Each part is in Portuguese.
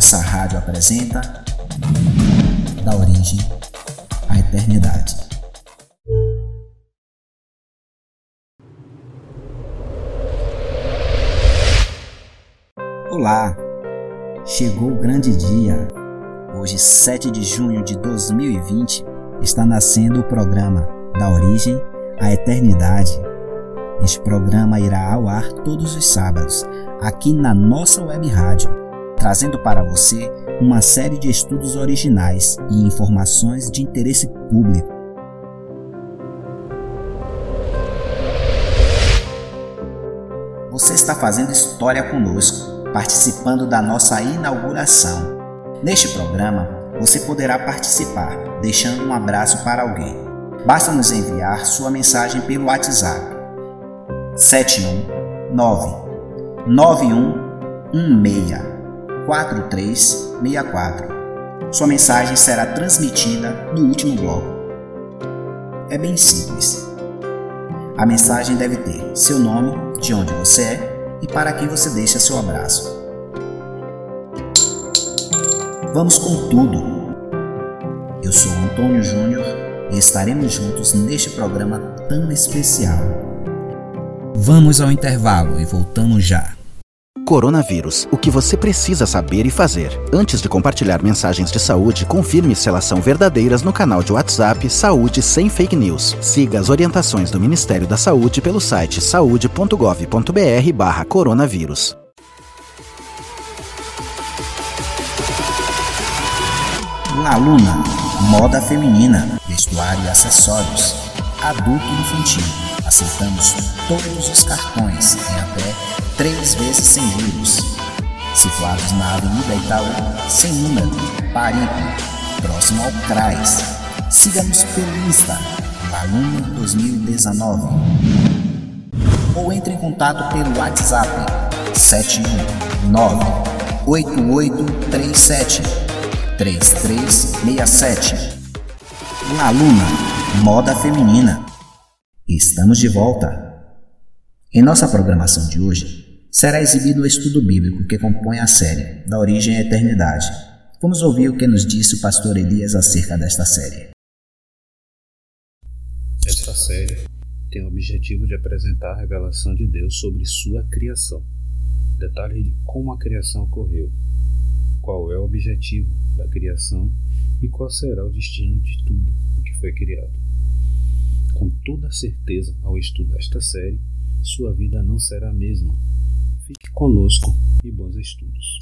Nossa rádio apresenta Da origem à eternidade. Olá! Chegou o grande dia. Hoje, 7 de junho de 2020, está nascendo o programa Da Origem à Eternidade. Este programa irá ao ar todos os sábados, aqui na nossa web rádio trazendo para você uma série de estudos originais e informações de interesse público. Você está fazendo história conosco, participando da nossa inauguração. Neste programa, você poderá participar deixando um abraço para alguém. Basta nos enviar sua mensagem pelo WhatsApp 719 9116 4364. Sua mensagem será transmitida no último bloco. É bem simples. A mensagem deve ter seu nome, de onde você é e para quem você deixa seu abraço. Vamos com tudo! Eu sou Antônio Júnior e estaremos juntos neste programa tão especial. Vamos ao intervalo e voltamos já. Coronavírus. O que você precisa saber e fazer. Antes de compartilhar mensagens de saúde, confirme se elas são verdadeiras no canal de WhatsApp Saúde Sem Fake News. Siga as orientações do Ministério da Saúde pelo site saude.gov.br barra coronavírus. La Luna, moda feminina, vestuário e acessórios, adulto e infantil. Aceitamos todos os cartões em até três vezes sem juros. Situados na Avenida Itaú, sem número, Paripe, próximo ao CRAS. Siga-nos pelo Insta, Aluno 2019. Ou entre em contato pelo WhatsApp 719 8837 3367. Aluna, moda feminina. Estamos de volta. Em nossa programação de hoje, será exibido o estudo bíblico que compõe a série Da Origem à Eternidade. Vamos ouvir o que nos disse o pastor Elias acerca desta série. Esta série tem o objetivo de apresentar a revelação de Deus sobre sua criação. Detalhes de como a criação ocorreu, qual é o objetivo da criação e qual será o destino de tudo o que foi criado. Com toda certeza, ao estudar esta série, sua vida não será a mesma, Fique conosco e bons estudos.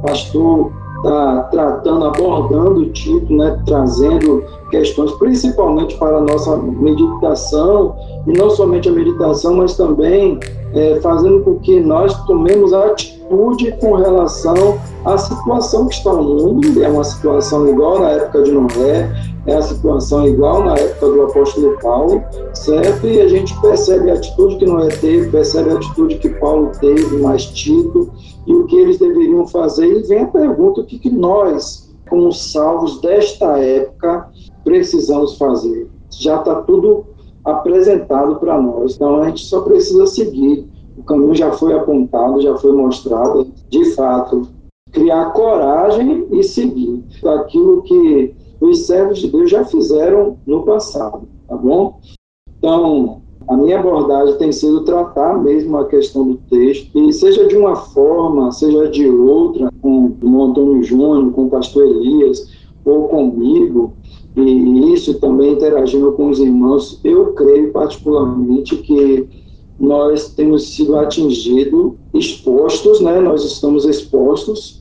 Pastor está tratando, abordando o título, né, trazendo questões principalmente para a nossa meditação, e não somente a meditação, mas também é, fazendo com que nós tomemos atitude com relação à situação que está no mundo, é uma situação igual na época de Noé, é a situação igual na época do apóstolo Paulo, certo? E a gente percebe a atitude que Noé teve, percebe a atitude que Paulo teve, mais Tito, e o que eles deveriam fazer. E vem a pergunta: o que, que nós, como salvos desta época, precisamos fazer? Já está tudo apresentado para nós, então a gente só precisa seguir. O caminho já foi apontado, já foi mostrado. De fato, criar coragem e seguir aquilo que os servos de Deus já fizeram no passado, tá bom? Então, a minha abordagem tem sido tratar mesmo a questão do texto, e seja de uma forma, seja de outra, com o Antônio Júnior, com o pastor Elias, ou comigo, e isso também interagindo com os irmãos, eu creio particularmente que nós temos sido atingidos, expostos, né? nós estamos expostos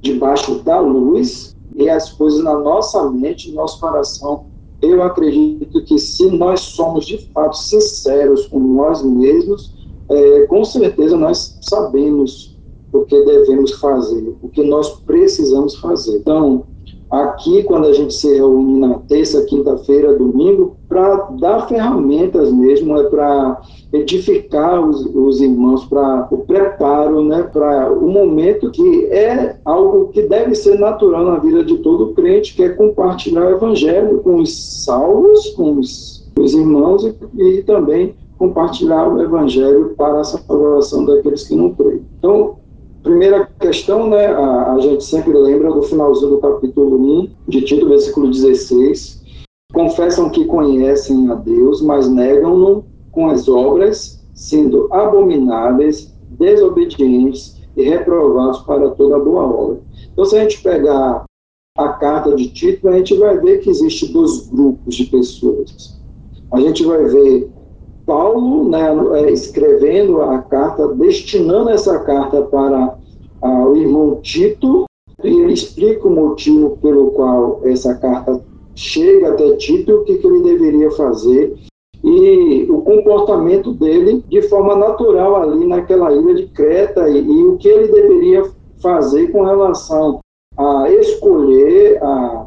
debaixo da luz e as coisas na nossa mente, no nosso coração. Eu acredito que se nós somos de fato sinceros com nós mesmos, é, com certeza nós sabemos o que devemos fazer, o que nós precisamos fazer. Então, aqui, quando a gente se reúne na terça, quinta-feira, domingo, para dar ferramentas mesmo, é para edificar os, os irmãos para o preparo, né, para o momento que é algo que deve ser natural na vida de todo crente, que é compartilhar o evangelho com os salvos, com os, os irmãos e, e também compartilhar o evangelho para a salvação daqueles que não creem. Então, Primeira questão, né, a, a, gente sempre lembra do finalzinho do capítulo 1 de Tito, versículo 16. Confessam que conhecem a Deus, mas negam-no com as obras, sendo abomináveis, desobedientes e reprovados para toda boa obra. Então, se a gente pegar a carta de Tito, a gente vai ver que existe dois grupos de pessoas. A gente vai ver Paulo né, é, escrevendo a carta, destinando essa carta para ah, o irmão Tito, e ele explica o motivo pelo qual essa carta chega até Tito e o que, que ele deveria fazer. E o comportamento dele de forma natural ali naquela ilha de Creta e, e o que ele deveria fazer com relação a escolher a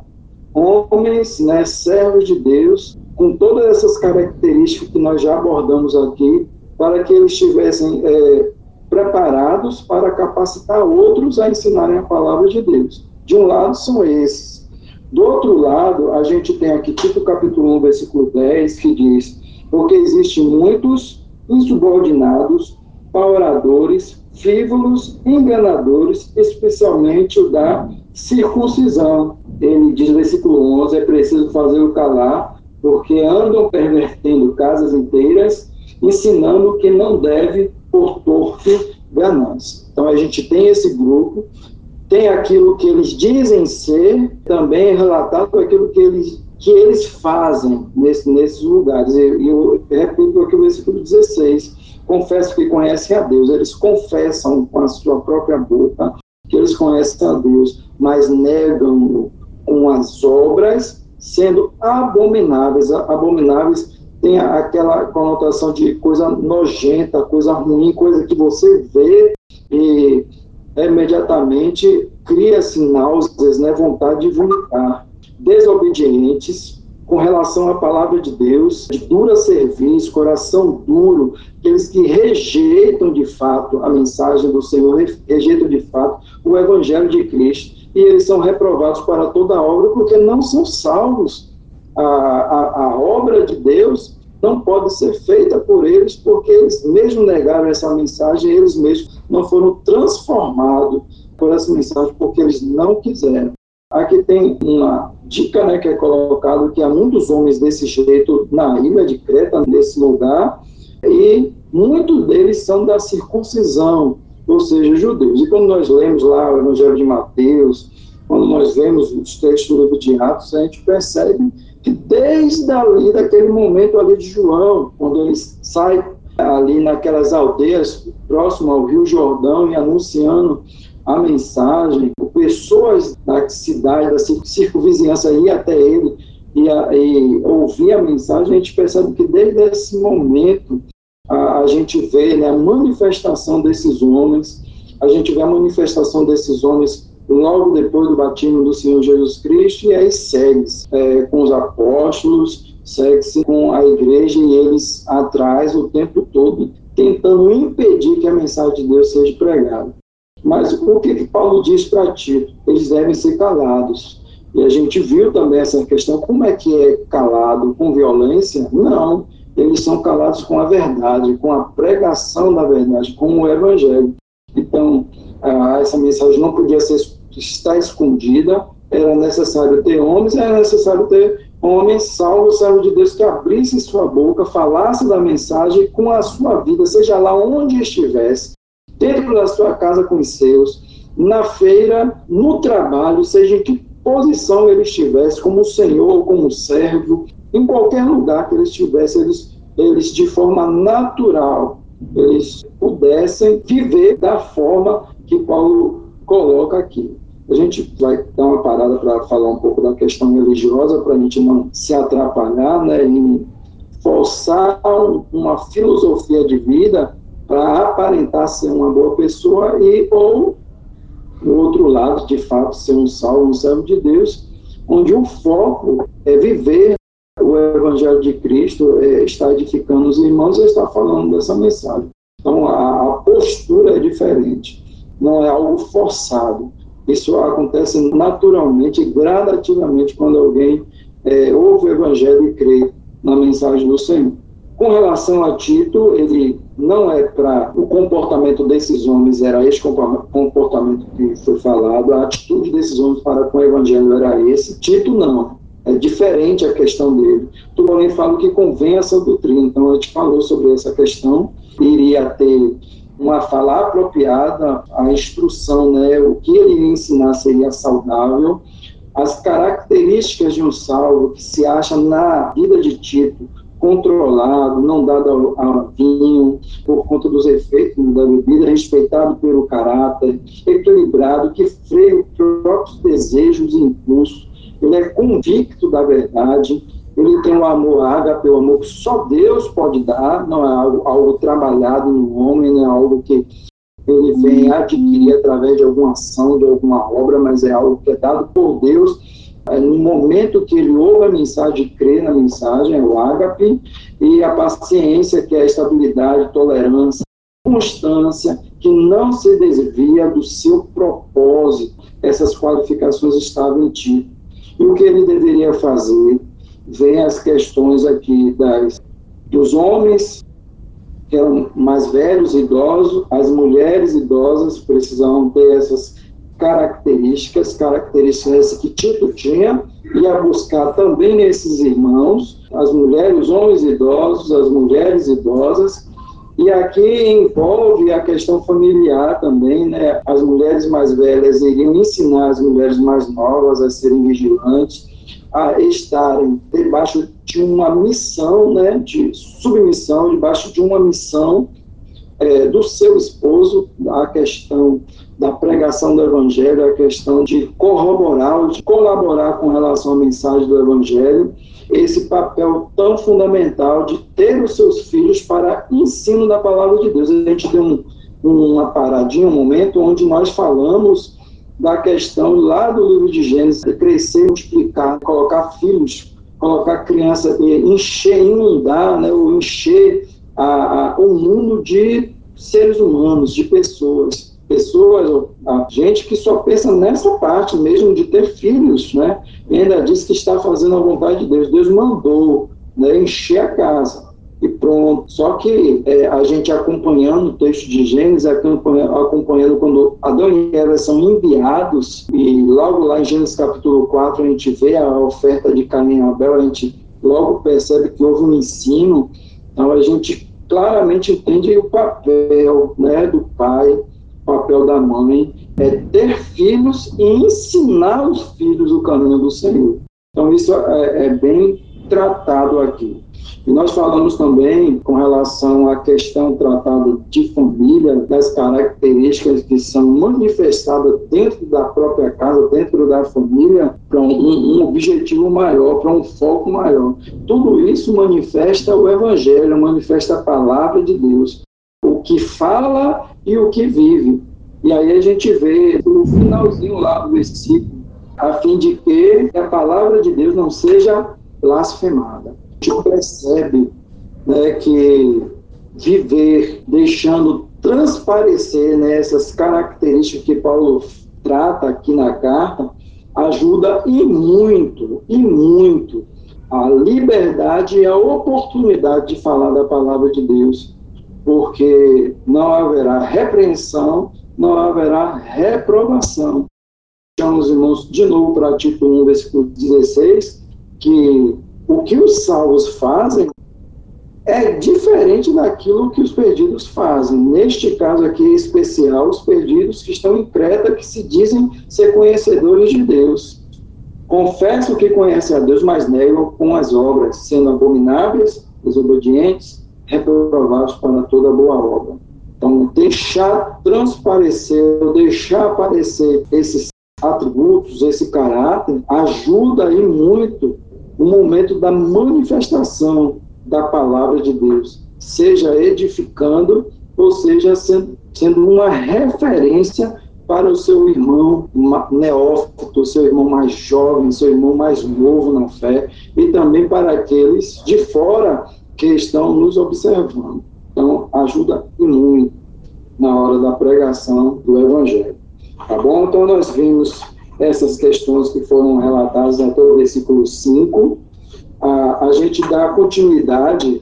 homens, né, servos de Deus, com todas essas características que nós já abordamos aqui, para que eles estivessem é, preparados para capacitar outros a ensinarem a palavra de Deus. De um lado são esses. Do outro lado, a gente tem aqui, tipo capítulo 1, versículo 10, que diz: Porque existem muitos insubordinados, pauradores, frívolos, enganadores, especialmente o da circuncisão. Ele diz versículo 11: é preciso fazer o calar, porque andam pervertendo casas inteiras, ensinando que não deve por torpe ganância. Então a gente tem esse grupo, tem aquilo que eles dizem ser, também relatado aquilo que eles, que eles fazem nesse, nesses lugares. E eu, eu repito aqui o versículo 16: confesso que conhecem a Deus, eles confessam com a sua própria boca que eles conhecem a Deus, mas negam com as obras, sendo abomináveis. Abomináveis tem aquela conotação de coisa nojenta, coisa ruim, coisa que você vê e imediatamente cria-se náuseas, né, vontade de vomitar. Desobedientes, com relação à palavra de Deus, de dura serviço, coração duro, aqueles que rejeitam de fato a mensagem do Senhor, rejeitam de fato o evangelho de Cristo, e eles são reprovados para toda a obra porque não são salvos. A, a, a obra de Deus não pode ser feita por eles porque eles mesmo negaram essa mensagem, eles mesmos não foram transformados por essa mensagem porque eles não quiseram. Aqui tem uma dica né, que é colocado que há muitos homens desse jeito na ilha de Creta, nesse lugar, e muitos deles são da circuncisão, ou seja, judeus. E quando nós lemos lá o Evangelho de Mateus, quando nós vemos os textos do livro de Atos, a gente percebe que desde ali, daquele momento ali de João, quando ele sai ali naquelas aldeias próximo ao Rio Jordão e anunciando a mensagem, pessoas da cidade, da circunvizinhança ir até ele e, e, ouvir a mensagem, a gente percebe que desde esse momento a, a gente vê né, a manifestação desses homens, a gente vê a manifestação desses homens logo depois do batismo do Senhor Jesus Cristo, e aí segue-se é, com os apóstolos, segue-se com a igreja e eles atrás o tempo todo, tentando impedir que a mensagem de Deus seja pregada. Mas o que, que Paulo diz para Tito? Eles devem ser calados. E a gente viu também essa questão, como é que é calado com violência? Não, eles são calados com a verdade, com a pregação da verdade, com o evangelho. Então, essa mensagem não podia ser, estar escondida, era necessário ter homens, era necessário ter homens salvos, servos de Deus, que abrissem sua boca, falassem da mensagem com a sua vida, seja lá onde estivesse, dentro da sua casa com os seus, na feira, no trabalho, seja em que posição ele estivesse, como senhor, como servo, em qualquer lugar que ele estivesse, eles, eles de forma natural, eles pudessem viver da forma que Paulo coloca aqui. A gente vai dar uma parada para falar um pouco da questão religiosa, para a gente não se atrapalhar né, em forçar uma filosofia de vida para aparentar ser uma boa pessoa e ou no outro lado, de fato, ser um salvo, um servo de Deus, onde o foco é viver Evangelho de Cristo, é, está edificando os irmãos e está falando dessa mensagem. Então, a, a postura é diferente, não é algo forçado. Isso acontece naturalmente, gradativamente, quando alguém é, ouve o Evangelho e crê na mensagem do Senhor. Com relação a Tito, ele não é para. O comportamento desses homens era esse comportamento que foi falado, a atitude desses homens para com o evangelho era esse. Tito não, é diferente a questão dele. Tu, porém, fala que convém essa doutrina. Então, a gente falou sobre essa questão, iria ter uma fala apropriada, a instrução, né, o que ele iria ensinar seria saudável, as características de um salvo que se acha na vida de Tito, controlado, não dado a vinho por conta dos efeitos da bebida, respeitado pelo caráter, equilibrado, que freia os próprios desejos e impulsos, ele é convicto da verdade, ele tem o um amor ágape, o amor que só Deus pode dar, não é algo, algo trabalhado no homem, não é algo que ele vem adquirir através de alguma ação, de alguma obra, mas é algo que é dado por Deus no momento que ele ouve a mensagem, crê na mensagem, é o ágape, e a paciência, que é a estabilidade, tolerância, constância, que não se desvia do seu propósito. Essas qualificações estavam em ti. E o que ele deveria fazer? Vem as questões aqui das, dos homens que eram mais velhos, idosos, as mulheres idosas precisavam ter essas características, características que Tito tinha, e a buscar também nesses irmãos, as mulheres, os homens idosos, as mulheres idosas, e aqui envolve a questão familiar também, né? As mulheres mais velhas iriam ensinar as mulheres mais novas a serem vigilantes, a estarem debaixo de uma missão, né? De submissão, debaixo de uma missão é, do seu esposo, a questão da pregação do Evangelho, a questão de corroborar, de colaborar com relação à mensagem do Evangelho, esse papel tão fundamental de ter os seus filhos para ensino da palavra de Deus. A gente deu um, uma paradinha, um momento onde nós falamos da questão lá do livro de Gênesis, de crescer, multiplicar, colocar filhos, colocar criança, encher, inundar, né, ou encher a, a, o mundo de seres humanos, de pessoas pessoas, a gente que só pensa nessa parte mesmo de ter filhos, né? E ainda diz que está fazendo a vontade de Deus. Deus mandou né, encher a casa e pronto. Só que é, a gente acompanhando o texto de Gênesis, acompanhando, acompanhando quando Adão e Eva são enviados, e logo lá em Gênesis capítulo 4 a gente vê a oferta de Caim e Abel, a gente logo percebe que houve um ensino, então a gente claramente entende o papel né, do pai, papel da mãe é ter filhos e ensinar os filhos o caminho do Senhor. Então, isso é, é bem tratado aqui. E nós falamos também com relação à questão tratada de família, das características que são manifestadas dentro da própria casa, dentro da família, para um, um, objetivo maior, para um foco maior. Tudo isso manifesta o Evangelho, manifesta a palavra de Deus o que fala e o que vive. E aí a gente vê no finalzinho lá do versículo, a fim de que a palavra de Deus não seja blasfemada. A gente percebe né, que viver deixando transparecer né, essas características que Paulo trata aqui na carta ajuda e muito, e muito a liberdade e a oportunidade de falar da palavra de Deus porque não haverá repreensão, não haverá reprovação. Chamamos, irmãos, de novo para Tito 1, versículo 16, que o que os salvos fazem é diferente daquilo que os perdidos fazem. Neste caso aqui em especial, os perdidos que estão em Creta, que se dizem ser conhecedores de Deus. Confessam que conhecem a Deus, mas negam com as obras, sendo abomináveis, desobedientes, reprovados para toda boa obra. Então, deixar transparecer, deixar aparecer esses atributos, esse caráter, ajuda aí muito o momento da manifestação da palavra de Deus, seja edificando ou seja sendo, sendo uma referência para o seu irmão neófito, seu irmão mais jovem, seu irmão mais novo na fé, e também para aqueles de fora que estão nos observando. Então, ajuda muito na hora da pregação do Evangelho. Tá bom? Então, nós vimos essas questões que foram relatadas até o versículo 5. A, a gente dá continuidade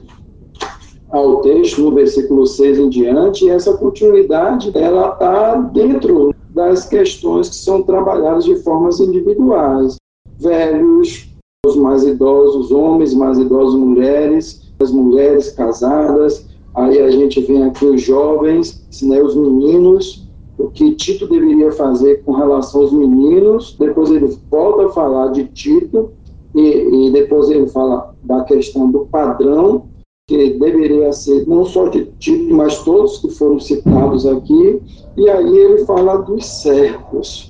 ao texto no versículo 6 em diante, e essa continuidade ela está dentro das questões que são trabalhadas de formas individuais. Velhos, os mais idosos, homens mais idosos, mulheres, as mulheres casadas, aí a gente vem aqui os jovens, né, os meninos, o que Tito deveria fazer com relação aos meninos, depois ele volta a falar de Tito, e, e depois ele fala da questão do padrão, que deveria ser não só de Tito, mas todos que foram citados aqui, e aí ele fala dos servos.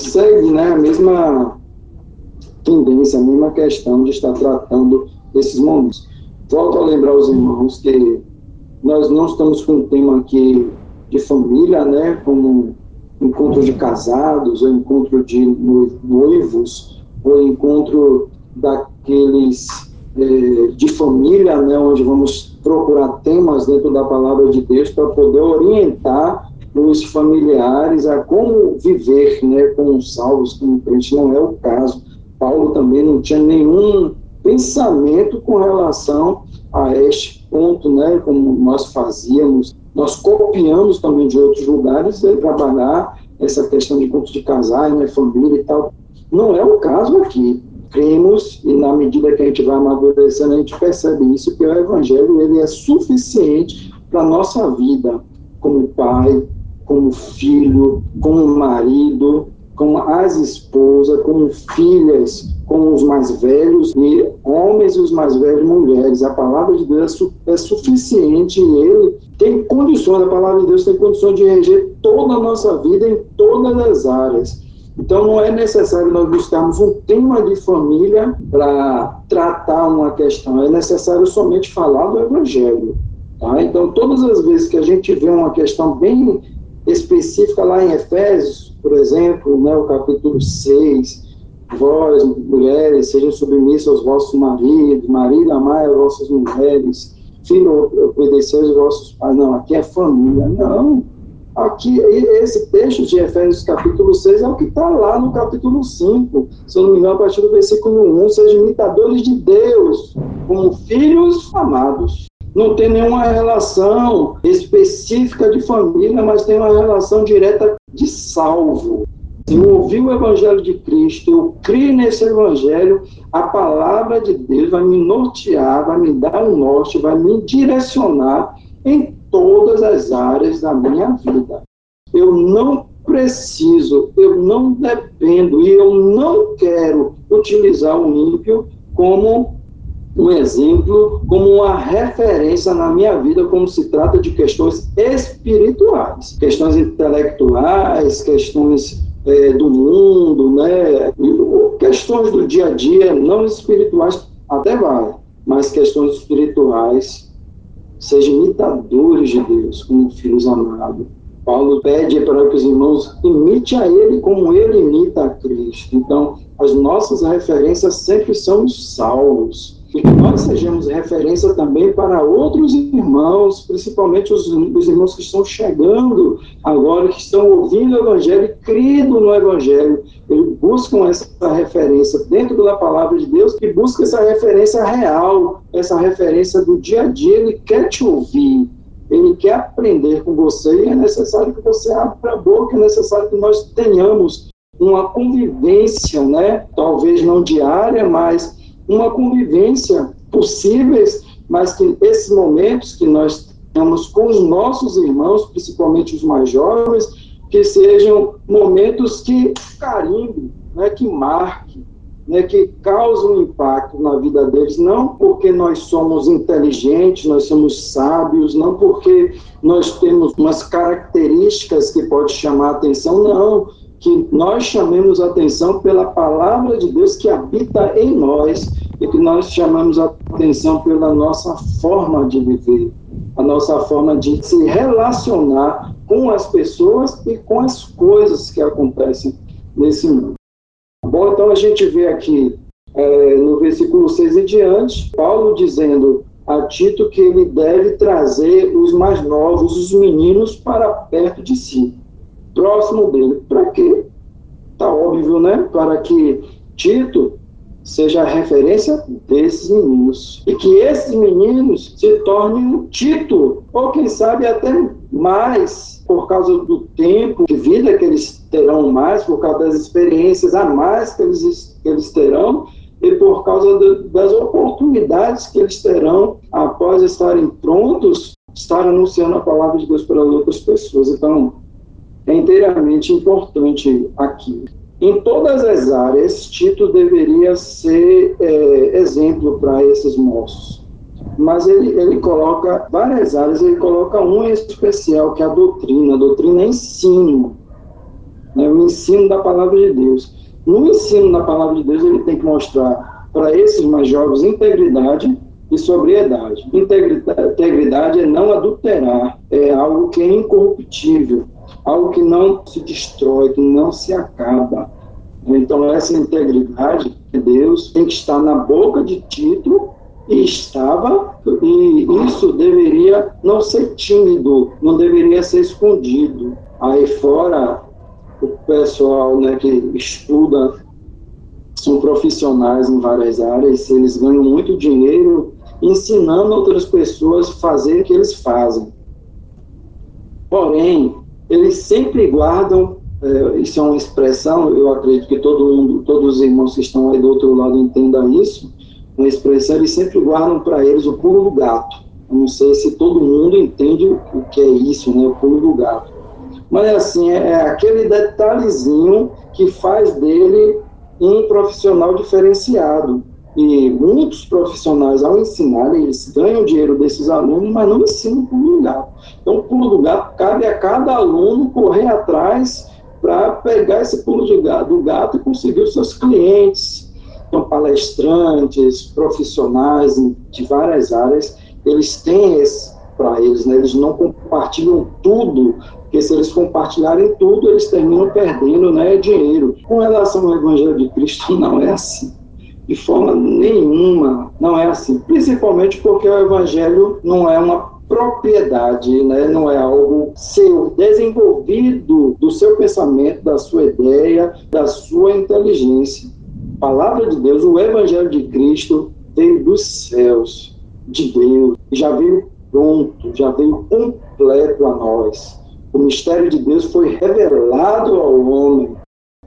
Segue né, a mesma tendência, a mesma questão de estar tratando esses momentos. Volto a lembrar os irmãos que nós não estamos com um tema aqui de família, né, como encontro de casados, ou encontro de noivos, ou encontro daqueles é, de família, né, onde vamos procurar temas dentro da palavra de Deus para poder orientar os familiares a como viver né, com os salvos, como crente, não é o caso. Paulo também não tinha nenhum pensamento com relação a este ponto, né, como nós fazíamos. Nós copiamos também de outros lugares né, trabalhar essa questão de pontos de casais, né, família e tal. Não é o caso aqui. Cremos e na medida que a gente vai amadurecendo, a gente percebe isso, que o evangelho ele é suficiente para a nossa vida, como pai, como filho, como marido, como as esposas, como filhas, com os mais velhos e homens e os mais velhos mulheres. A palavra de Deus é, é suficiente e ele tem condições, a palavra de Deus tem condições de reger toda a nossa vida em todas as áreas. Então não é necessário nós buscarmos um tema de família para tratar uma questão, é necessário somente falar do Evangelho. Tá? Então todas as vezes que a gente vê uma questão bem específica lá em Efésios, por exemplo, né, o capítulo 6, vós, mulheres, sejam submissas aos vossos maridos, marido, amai as vossas mulheres, filho, obedecer aos vossos pais. Não, aqui é família. Não. Aqui, esse texto de Efésios capítulo 6 é o que está lá no capítulo 5, se eu não me engano, a partir do versículo 1, sejam imitadores de Deus, como filhos amados não tem nenhuma relação específica de família, mas tem uma relação direta de salvo. Eu ouvir o Evangelho de Cristo, eu crio nesse Evangelho, a palavra de Deus vai me nortear, vai me dar um norte, vai me direcionar em todas as áreas da minha vida. Eu não preciso, eu não dependo e eu não quero utilizar o ímpio como um exemplo, como uma referência na minha vida, como se trata de questões espirituais, questões intelectuais, questões é, do mundo, né? questões do dia a dia, não espirituais, até vai, mas questões espirituais, sejam imitadores de Deus, como filhos amados. Paulo pede para que os irmãos imite a ele como ele imita a Cristo. Então, as nossas referências sempre são os salvos e que nós sejamos referência também para outros irmãos, principalmente os, os, irmãos que estão chegando agora, que estão ouvindo o Evangelho e crendo no Evangelho. Eles buscam essa referência dentro da palavra de Deus e buscam essa referência real, essa referência do dia a dia. Ele quer te ouvir, ele quer aprender com você e é necessário que você abra a boca, é necessário que nós tenhamos uma convivência, né? talvez não diária, mas uma convivência possíveis, mas que esses momentos que nós temos com os nossos irmãos, principalmente os mais jovens, que sejam momentos que carimbe, né, que marque, né, que causem um impacto na vida deles, não porque nós somos inteligentes, nós somos sábios, não porque nós temos umas características que pode chamar a atenção, não, que nós chamemos a atenção pela palavra de Deus que habita em nós e que nós chamamos a atenção pela nossa forma de viver, a nossa forma de se relacionar com as pessoas e com as coisas que acontecem nesse mundo. Bom, então a gente vê aqui é, no versículo 6 e diante, Paulo dizendo a Tito que ele deve trazer os mais novos, os meninos, para perto de si próximo dele. Para quê? Está óbvio, né? Para que Tito seja a referência desses meninos. E que esses meninos se tornem um título, ou quem sabe até mais, por causa do tempo de vida que eles terão mais, por causa das experiências a mais que eles, que eles terão, e por causa de, das oportunidades que eles terão após estarem prontos, estar anunciando a palavra de Deus para outras pessoas. Então, é inteiramente importante aqui. Em todas as áreas, Tito deveria ser é, exemplo para esses moços. Mas ele, ele coloca várias áreas, ele coloca uma especial, que é a doutrina. A doutrina é ensino, né, o ensino da palavra de Deus. No ensino da palavra de Deus, ele tem que mostrar para esses mais jovens integridade e sobriedade. Integridade, integridade é não adulterar, é algo que é incorruptível algo que não se destrói, que não se acaba. Então, essa integridade de Deus tem que estar na boca de Tito e estava, e isso deveria não ser tímido, não deveria ser escondido. Aí fora, o pessoal né, que estuda são profissionais em várias áreas, eles ganham muito dinheiro ensinando outras pessoas a fazer o que eles fazem. Porém, eles sempre guardam, é, isso é uma expressão, eu acredito que todo mundo, todos os irmãos que estão aí do outro lado entendam isso, uma expressão, eles sempre guardam para eles o pulo do gato. Eu não sei se todo mundo entende o que é isso, né, o pulo do gato. Mas assim, é, é aquele detalhezinho que faz dele um profissional diferenciado. E muitos profissionais, ao ensinar, eles ganham dinheiro desses alunos, mas não ensinam do gato. Então, o pulo do gato cabe a cada aluno correr atrás para pegar esse pulo do gato, do gato e conseguir os seus clientes. Então, palestrantes, profissionais de várias áreas, eles têm esse para eles, né? eles não compartilham tudo, porque se eles compartilharem tudo, eles terminam perdendo né, dinheiro. Com relação ao Evangelho de Cristo, não é assim de forma nenhuma não é assim. Principalmente porque o evangelho não é uma propriedade, né? não é algo seu, desenvolvido do seu pensamento, da sua ideia, da sua inteligência. A palavra de Deus, o evangelho de Cristo veio dos céus, de Deus, já veio pronto, já veio completo a nós. O mistério de Deus foi revelado ao homem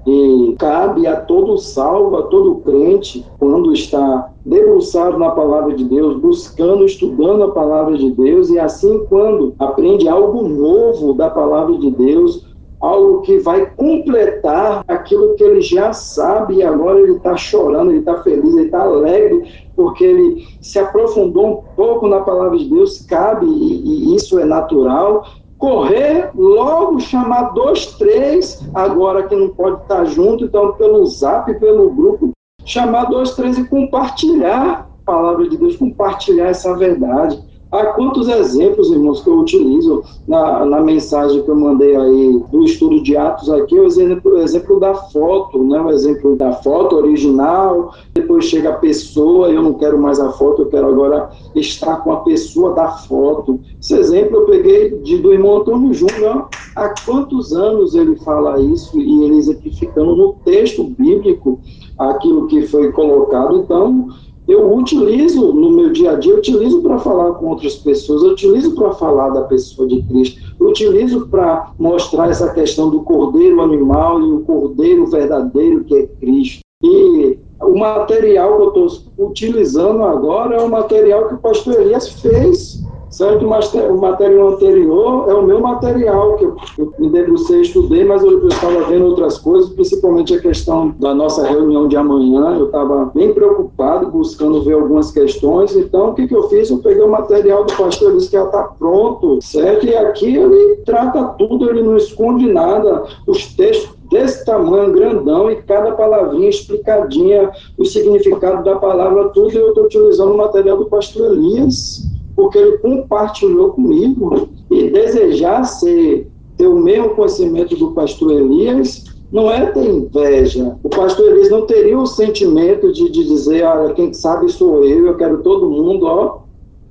e cabe a todo salvo, a todo crente, quando está debruçado na palavra de Deus, buscando, estudando a palavra de Deus, e assim quando aprende algo novo da palavra de Deus, algo que vai completar aquilo que ele já sabe e agora ele está chorando, ele está feliz, ele está alegre, porque ele se aprofundou um pouco na palavra de Deus, cabe, e, e isso é natural, correr, logo chamar dois, três, agora que não pode estar junto, então pelo zap, pelo grupo, chamar dois, três e compartilhar a palavra de Deus, compartilhar essa verdade. Há quantos exemplos, irmãos, que eu utilizo na, na mensagem que eu mandei aí do estudo de Atos aqui, o exemplo, o exemplo da foto, né? o exemplo da foto original, depois chega a pessoa, eu não quero mais a foto, eu quero agora estar com a pessoa da foto. Esse exemplo eu peguei de, do irmão Antônio Júnior, há quantos anos ele fala isso e ele exemplificando no texto bíblico aquilo que foi colocado, então eu utilizo no meu dia a dia, eu utilizo para falar com outras pessoas, eu utilizo para falar da pessoa de Cristo, eu utilizo para mostrar essa questão do cordeiro animal e o cordeiro verdadeiro que é Cristo. E o material que eu estou utilizando agora é o material que o pastor Elias fez certo? O material anterior é o meu material, que eu, me debrucei, estudei, mas eu estava vendo outras coisas, principalmente a questão da nossa reunião de amanhã, eu estava bem preocupado, buscando ver algumas questões, então o que, que eu fiz? Eu peguei o material do pastor Luiz, que já está pronto, certo? E aqui ele trata tudo, ele não esconde nada, os textos desse tamanho, grandão, e cada palavrinha explicadinha, o significado da palavra, tudo, eu estou utilizando o material do pastor Elias, porque ele compartilhou comigo e desejar ser, ter o mesmo conhecimento do pastor Elias não é ter inveja. O pastor Elias não teria o sentimento de, de dizer, olha, quem sabe sou eu, eu quero todo mundo, ó,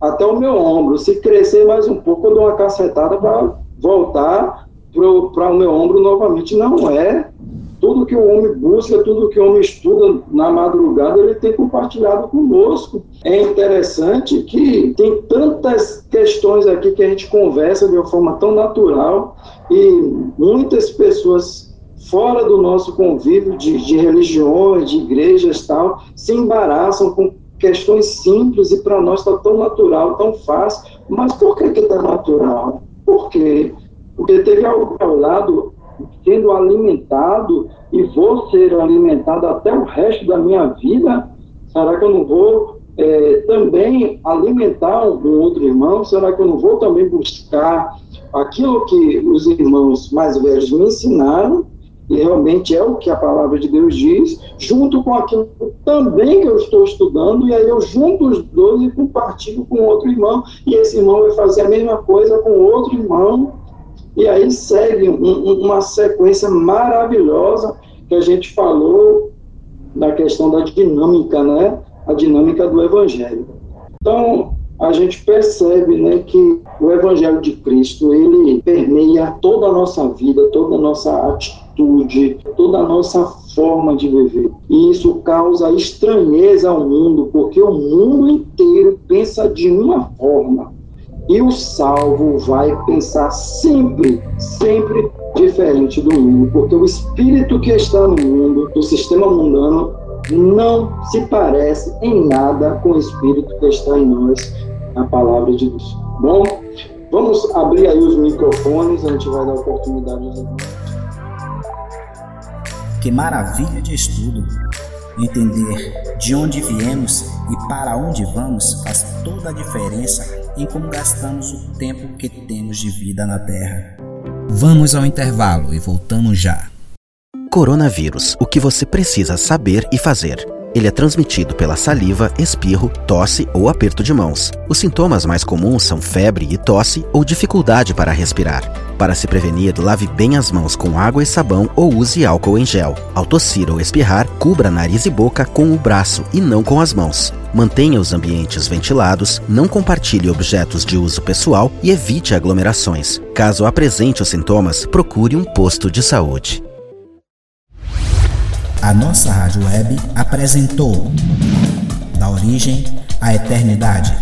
até o meu ombro. Se crescer mais um pouco, eu dou uma cacetada para voltar para o meu ombro novamente. Não é. Tudo que o homem busca, tudo que o homem estuda na madrugada, ele tem compartilhado conosco. É interessante que tem tantas questões aqui que a gente conversa de uma forma tão natural e muitas pessoas fora do nosso convívio de, de religiões, de igrejas tal, se embaraçam com questões simples e para nós está tão natural, tão fácil. Mas por que está natural? Por quê? Porque teve algo ao lado sendo alimentado e vou ser alimentado até o resto da minha vida? Será que eu não vou é, também alimentar um outro irmão? Será que eu não vou também buscar aquilo que os irmãos mais velhos me ensinaram? E realmente é o que a palavra de Deus diz, junto com aquilo também que eu estou estudando, e aí eu junto os dois e compartilho com outro irmão, e esse irmão vai fazer a mesma coisa com outro irmão, e aí segue um, uma sequência maravilhosa que a gente falou da questão da dinâmica, né? A dinâmica do Evangelho. Então, a gente percebe né, que o Evangelho de Cristo ele permeia toda a nossa vida, toda a nossa atitude, toda a nossa forma de viver. E isso causa estranheza ao mundo, porque o mundo inteiro pensa de uma forma. E o salvo vai pensar sempre, sempre diferente do mundo, porque o espírito que está no mundo, do sistema mundano, não se parece em nada com o espírito que está em nós, a palavra de Deus. Bom, vamos abrir aí os microfones, a gente vai dar oportunidade aos irmãos. Que maravilha de estudo! Entender de onde viemos e para onde vamos faz toda a diferença em como gastamos o tempo que temos de vida na Terra. Vamos ao intervalo e voltamos já. Coronavírus: o que você precisa saber e fazer. Ele é transmitido pela saliva, espirro, tosse ou aperto de mãos. Os sintomas mais comuns são febre e tosse ou dificuldade para respirar. Para se prevenir, lave bem as mãos com água e sabão ou use álcool em gel. Ao tossir ou espirrar, cubra nariz e boca com o braço e não com as mãos. Mantenha os ambientes ventilados, não compartilhe objetos de uso pessoal e evite aglomerações. Caso apresente os sintomas, procure um posto de saúde. A nossa rádio web apresentou Da Origem à Eternidade